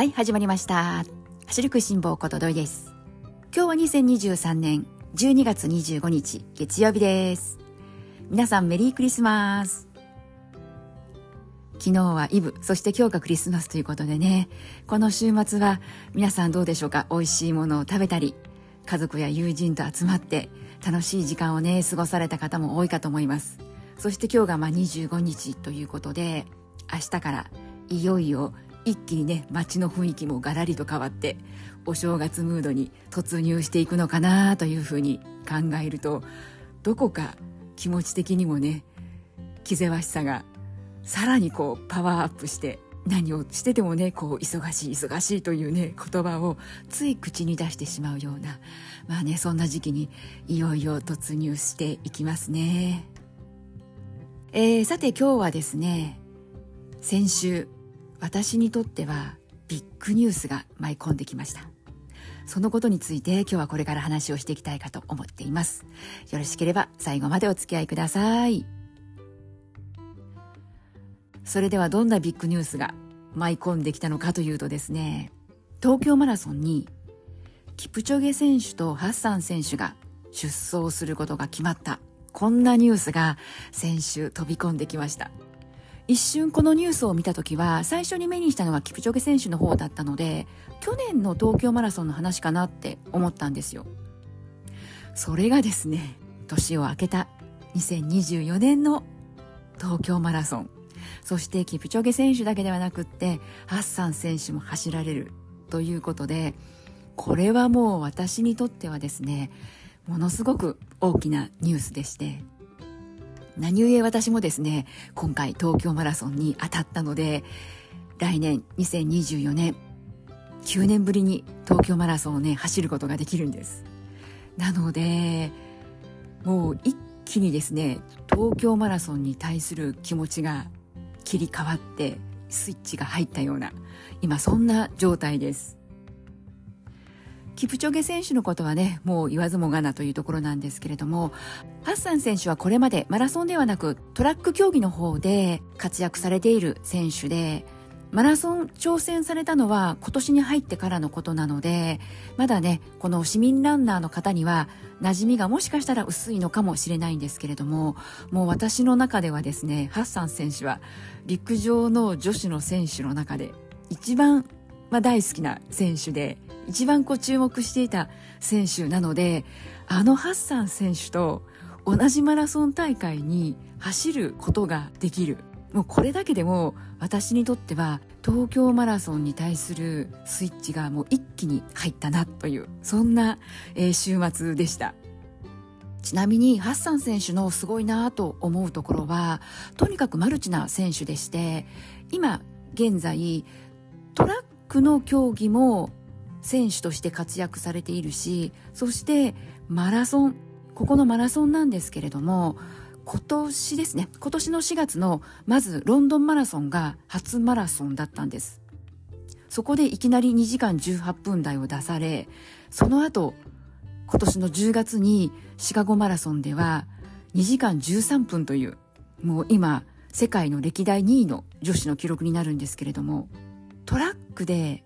はい始まりました。走る食いしん坊ことどいです。今日は2023年12月25日月曜日です。皆さんメリークリスマス。昨日はイブ、そして今日がクリスマスということでね、この週末は皆さんどうでしょうか？美味しいものを食べたり、家族や友人と集まって楽しい時間をね、過ごされた方も多いかと思います。そして今日がまあ25日ということで、明日からいよいよ一気にね街の雰囲気もガラリと変わってお正月ムードに突入していくのかなというふうに考えるとどこか気持ち的にもね気ぜわしさがさらにこうパワーアップして何をしててもねこう忙しい忙しいというね言葉をつい口に出してしまうようなまあねそんな時期にいよいよ突入していきますね。えー、さて今日はですね先週私にとってはビッグニュースが舞い込んできました。そのことについて今日はこれから話をしていきたいかと思っています。よろしければ最後までお付き合いください。それではどんなビッグニュースが舞い込んできたのかというとですね東京マラソンにキプチョゲ選手とハッサン選手が出走することが決まった。こんなニュースが先週飛び込んできました。一瞬このニュースを見た時は最初に目にしたのはキプチョゲ選手の方だったので去年の東京マラソンの話かなって思ったんですよ。それがですね年を明けた2024年の東京マラソン。そしてキプチョゲ選手だけではなくってハッサン選手も走られるということでこれはもう私にとってはですねものすごく大きなニュースでして。何故私もですね、今回東京マラソンに当たったので、来年2024年、9年ぶりに東京マラソンをね、走ることができるんです。なので、もう一気にですね、東京マラソンに対する気持ちが切り替わって、スイッチが入ったような、今そんな状態です。キプチョゲ選手のことはね、もう言わずもがなというところなんですけれども、ハッサン選手はこれまでマラソンではなくトラック競技の方で活躍されている選手で、マラソン挑戦されたのは今年に入ってからのことなので、まだね、この市民ランナーの方には馴染みがもしかしたら薄いのかもしれないんですけれども、もう私の中ではですね、ハッサン選手は陸上の女子の選手の中で一番、まあ、大好きな選手で、一番こう注目していた選手なのであのハッサン選手と同じマラソン大会に走ることができる。もうこれだけでも私にとっては東京マラソンに対するスイッチがもう一気に入ったなというそんな、え、週末でした。ちなみにハッサン選手のすごいなと思うところはとにかくマルチな選手でして今現在トラックの競技も選手として活躍されているしそしてマラソンここのマラソンなんですけれども今年ですね今年の4月のまずロンドンマラソンが初マラソンだったんです。そこでいきなり2時間18分台を出されその後今年の10月にシカゴマラソンでは2時間13分というもう今世界の歴代2位の女子の記録になるんですけれどもトラックで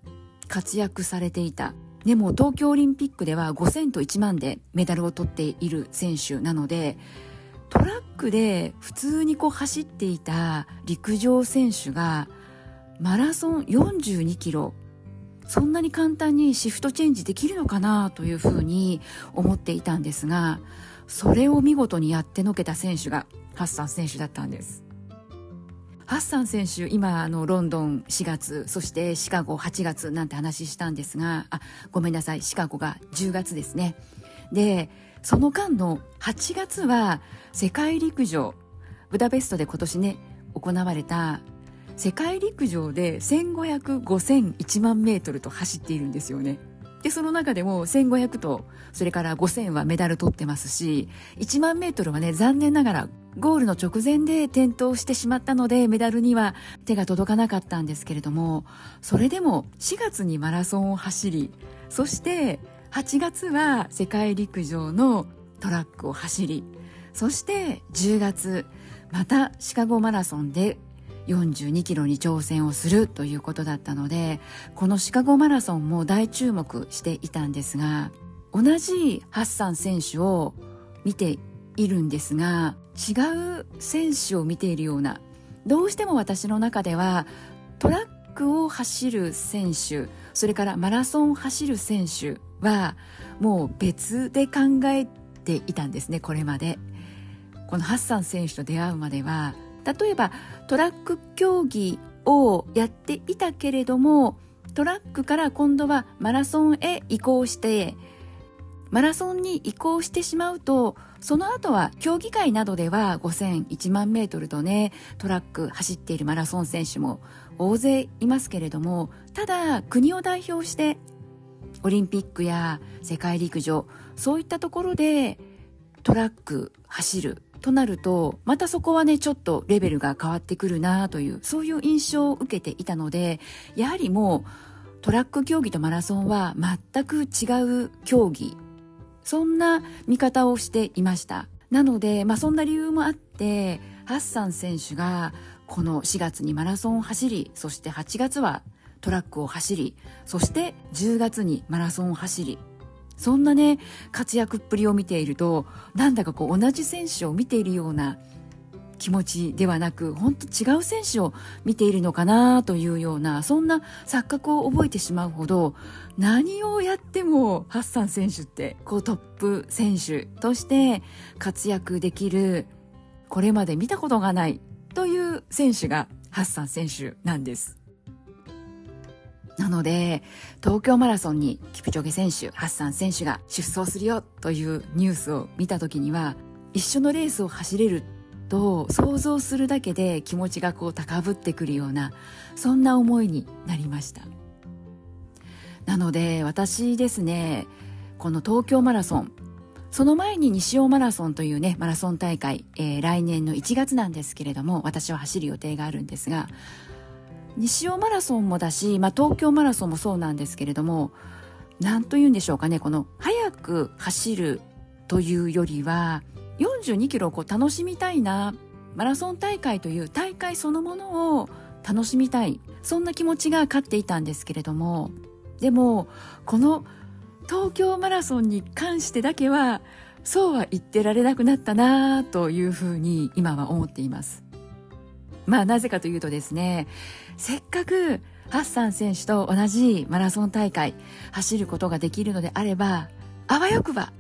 活躍されていた。でも東京オリンピックでは5000と1万でメダルを取っている選手なので、トラックで普通にこう走っていた陸上選手がマラソン42キロそんなに簡単にシフトチェンジできるのかなというふうに思っていたんですがそれを見事にやってのけた選手がハッサン選手だったんですハッサン選手、今、あの、ロンドン4月、そしてシカゴ8月なんて話したんですが、あ、ごめんなさい、シカゴが10月ですね。で、その間の8月は世界陸上、ブダペストで今年ね、行われた世界陸上で1500、5000、1万メートルと走っているんですよね。で、その中でも1500と、それから5000はメダル取ってますし、1万メートルはね、残念ながらゴールの直前で転倒してしまったのでメダルには手が届かなかったんですけれどもそれでも4月にマラソンを走りそして8月は世界陸上のトラックを走りそして10月またシカゴマラソンで42キロに挑戦をするということだったのでこのシカゴマラソンも大注目していたんですが同じハッサン選手を見ているんですが違う選手を見ているようなどうしても私の中ではトラックを走る選手それからマラソンを走る選手はもう別で考えていたんですねこれまで。このハッサン選手と出会うまでは例えばトラック競技をやっていたけれどもトラックから今度はマラソンへ移行してマラソンに移行してしまうとその後は競技会などでは5000、1万メートルとねトラック走っているマラソン選手も大勢いますけれどもただ国を代表してオリンピックや世界陸上そういったところでトラック走るとなるとまたそこはねちょっとレベルが変わってくるなというそういう印象を受けていたのでやはりもうトラック競技とマラソンは全く違う競技そんな見方をしていました。なので、まあ、そんな理由もあってハッサン選手がこの4月にマラソンを走りそして8月はトラックを走りそして10月にマラソンを走りそんなね活躍っぷりを見ているとなんだかこう同じ選手を見ているような気持ちではなく本当違う選手を見ているのかなというようなそんな錯覚を覚えてしまうほど何をやってもハッサン選手ってこうトップ選手として活躍できるこれまで見たことがないという選手がハッサン選手なんです。なので、東京マラソンにキプチョゲ選手、ハッサン選手が出走するよというニュースを見た時には、一緒のレースを走れると想像するだけで気持ちがこう高ぶってくるような、そんな思いになりました。なので、私ですね、この東京マラソン、その前に西尾マラソンというね、マラソン大会、えー、来年の1月なんですけれども、私は走る予定があるんですが、西尾マラソンもだし、まあ、東京マラソンもそうなんですけれども何と言うんでしょうかねこの速く走るというよりは42キロをこう楽しみたいなマラソン大会という大会そのものを楽しみたいそんな気持ちが勝っていたんですけれどもでもこの東京マラソンに関してだけはそうは言ってられなくなったなというふうに今は思っています。まあなぜかというとですね、せっかくハッサン選手と同じマラソン大会走ることができるのであれば、あわよくば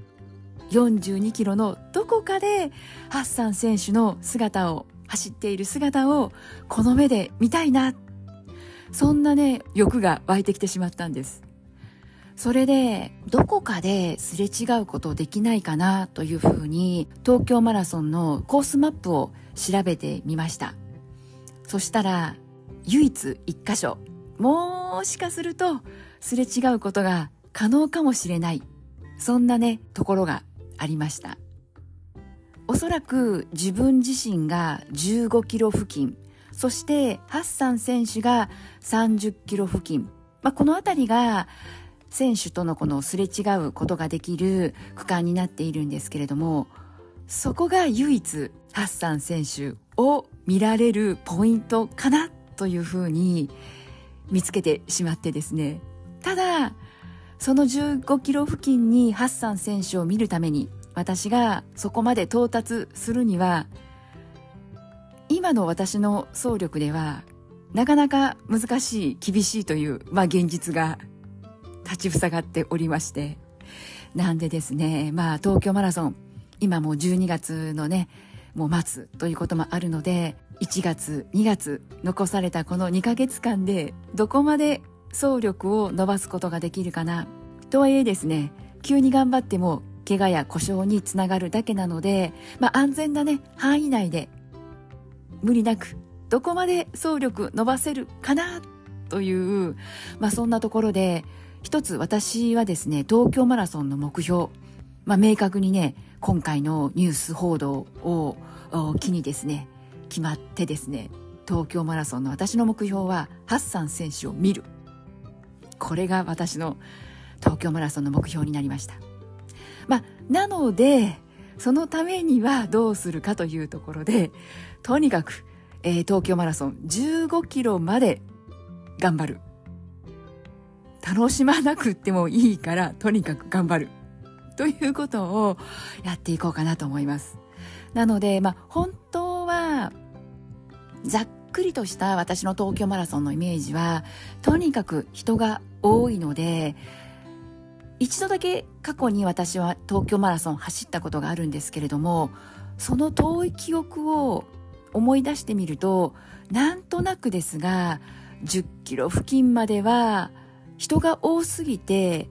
42キロのどこかでハッサン選手の姿を走っている姿をこの目で見たいな。そんなね、欲が湧いてきてしまったんです。それで、どこかですれ違うことできないかなというふうに、東京マラソンのコースマップを調べてみました。そしたら、唯一一箇所、もしかすると、すれ違うことが可能かもしれない。そんなね、ところがありました。おそらく自分自身が15キロ付近、そしてハッサン選手が30キロ付近、まあ、この辺りが選手とのこのすれ違うことができる区間になっているんですけれども、そこが唯一ハッサン選手を見られるポイントかなというふうに見つけてしまってですねただその15キロ付近にハッサン選手を見るために私がそこまで到達するには今の私の総力ではなかなか難しい厳しいという、まあ、現実が立ちふさがっておりましてなんでですねまあ東京マラソン今もう12月のねもう待つということもあるので1月2月残されたこの2ヶ月間でどこまで総力を伸ばすことができるかな。とはいえですね急に頑張っても怪我や故障につながるだけなので、まあ、安全なね範囲内で無理なくどこまで総力伸ばせるかなという、まあ、そんなところで一つ私はですね東京マラソンの目標、まあ、明確にね今回のニュース報道を機にですね決まってですね東京マラソンの私の目標はハッサン選手を見る。これが私の東京マラソンの目標になりましたまあなのでそのためにはどうするかというところでとにかくえー、東京マラソン15キロまで頑張る。楽しまなくってもいいから、とにかく頑張る。ということをやっていこうかなと思います。なので、まあ、本当は、ざっくりとした私の東京マラソンのイメージは、とにかく人が多いので、一度だけ過去に私は東京マラソン走ったことがあるんですけれども、その遠い記憶を思い出してみると、なんとなくですが、10キロ付近までは人が多すぎて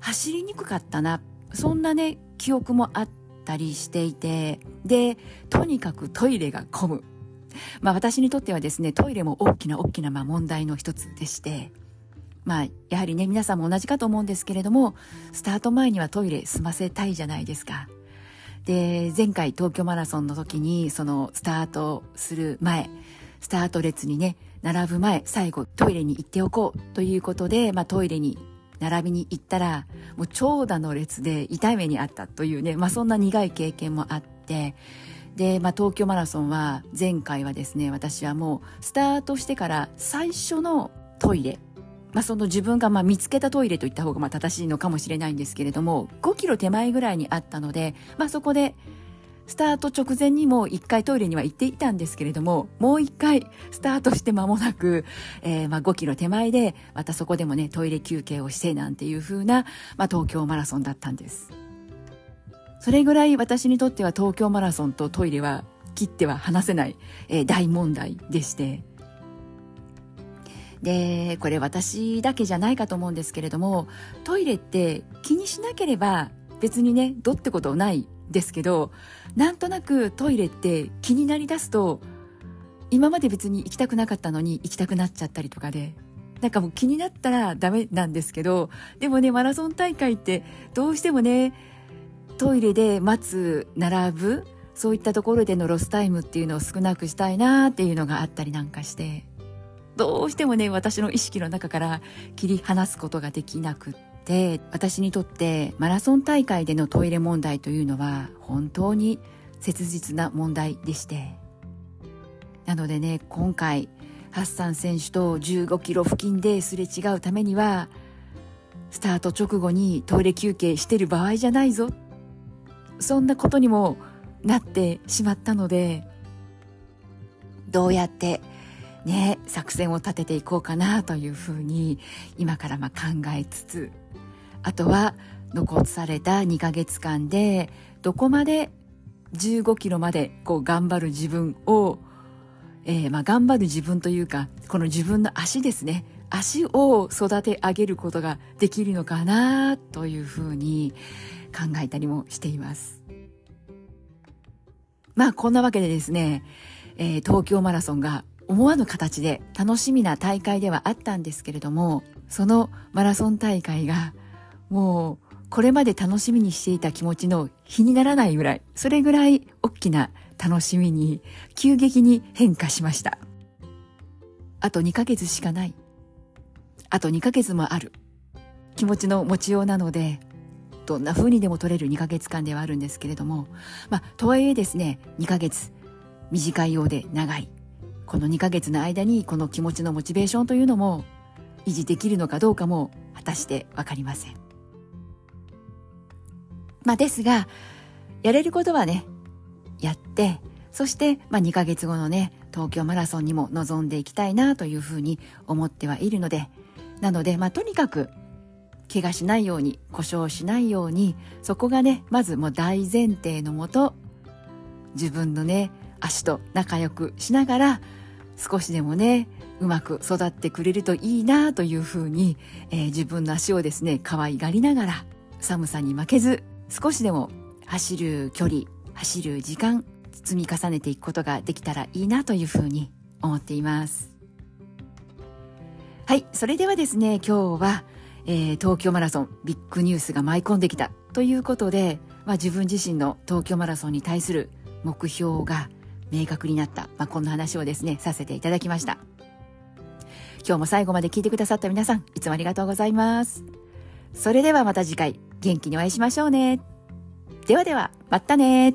走りにくかったな。そんなね、記憶もあったりしていて、で、とにかくトイレが混む。まあ私にとってはですね、トイレも大きな大きなま問題の一つでして、まあやはりね、皆さんも同じかと思うんですけれども、スタート前にはトイレ済ませたいじゃないですか。で、前回東京マラソンの時に、そのスタートする前、スタート列にね、並ぶ前、最後トイレに行っておこうということで、まあトイレに並びに行ったら、もう長蛇の列で痛い目にあったというね、まあそんな苦い経験もあって、で、まあ東京マラソンは前回はですね、私はもうスタートしてから最初のトイレ、まあ、その自分がまあ見つけたトイレといった方がまあ正しいのかもしれないんですけれども、5キロ手前ぐらいにあったので、まあ、そこで、スタート直前にも一回トイレには行っていたんですけれども、もう一回スタートして間もなく、えー、まあ5キロ手前で、またそこでもね、トイレ休憩をしてなんていう風な、まあ東京マラソンだったんです。それぐらい私にとっては東京マラソンとトイレは切っては離せない、えー、大問題でして、で、これ私だけじゃないかと思うんですけれども、トイレって気にしなければ別にね、どってことないですけど、なんとなくトイレって気になりだすと、今まで別に行きたくなかったのに行きたくなっちゃったりとかで、なんかもう気になったらダメなんですけど、でもね、マラソン大会ってどうしてもね、トイレで待つ、並ぶ、そういったところでのロスタイムっていうのを少なくしたいなっていうのがあったりなんかして、どうしてもね、私の意識の中から切り離すことができなくって、私にとってマラソン大会でのトイレ問題というのは本当に切実な問題でして。なのでね、今回、ハッサン選手と15キロ付近ですれ違うためには、スタート直後にトイレ休憩してる場合じゃないぞ。そんなことにもなってしまったので、どうやってね、作戦を立てていこうかなというふうに今からま考えつつ、あとは残された2ヶ月間でどこまで15キロまでこう頑張る自分を、えー、ま頑張る自分というか、この自分の足ですね。足を育て上げることができるのかなというふうに考えたりもしています。まあこんなわけでですね、えー、東京マラソンが思わぬ形で楽しみな大会ではあったんですけれども、そのマラソン大会がもうこれまで楽しみにしていた気持ちの比にならないぐらい、それぐらい大きな楽しみに急激に変化しました。あと2ヶ月しかない。あと2ヶ月もある。気持ちの持ちようなので、どんな風にでも取れる2ヶ月間ではあるんですけれども、まあ、とはいえですね、2ヶ月、短いようで長い。この2ヶ月の間にこの気持ちのモチベーションというのも維持できるのかどうかも果たしてわかりません。まあですが、やれることはね、やって、そして、まあ2ヶ月後のね、東京マラソンにも臨んでいきたいなというふうに思ってはいるので、なので、まあとにかく、怪我しないように、故障しないように、そこがね、まずもう大前提のもと、自分のね、足と仲良くしながら少しでもねうまく育ってくれるといいなというふうに、えー、自分の足をですね可愛がりながら寒さに負けず少しでも走る距離走る時間積み重ねていくことができたらいいなというふうに思っています。はいそれではですね今日は、えー、東京マラソンビッグニュースが舞い込んできたということで、まあ、自分自身の東京マラソンに対する目標が明確になった、まあ、こんな話をですね、させていただきました。今日も最後まで聞いてくださった皆さん、いつもありがとうございます。それではまた次回、元気にお会いしましょうね。ではでは、またね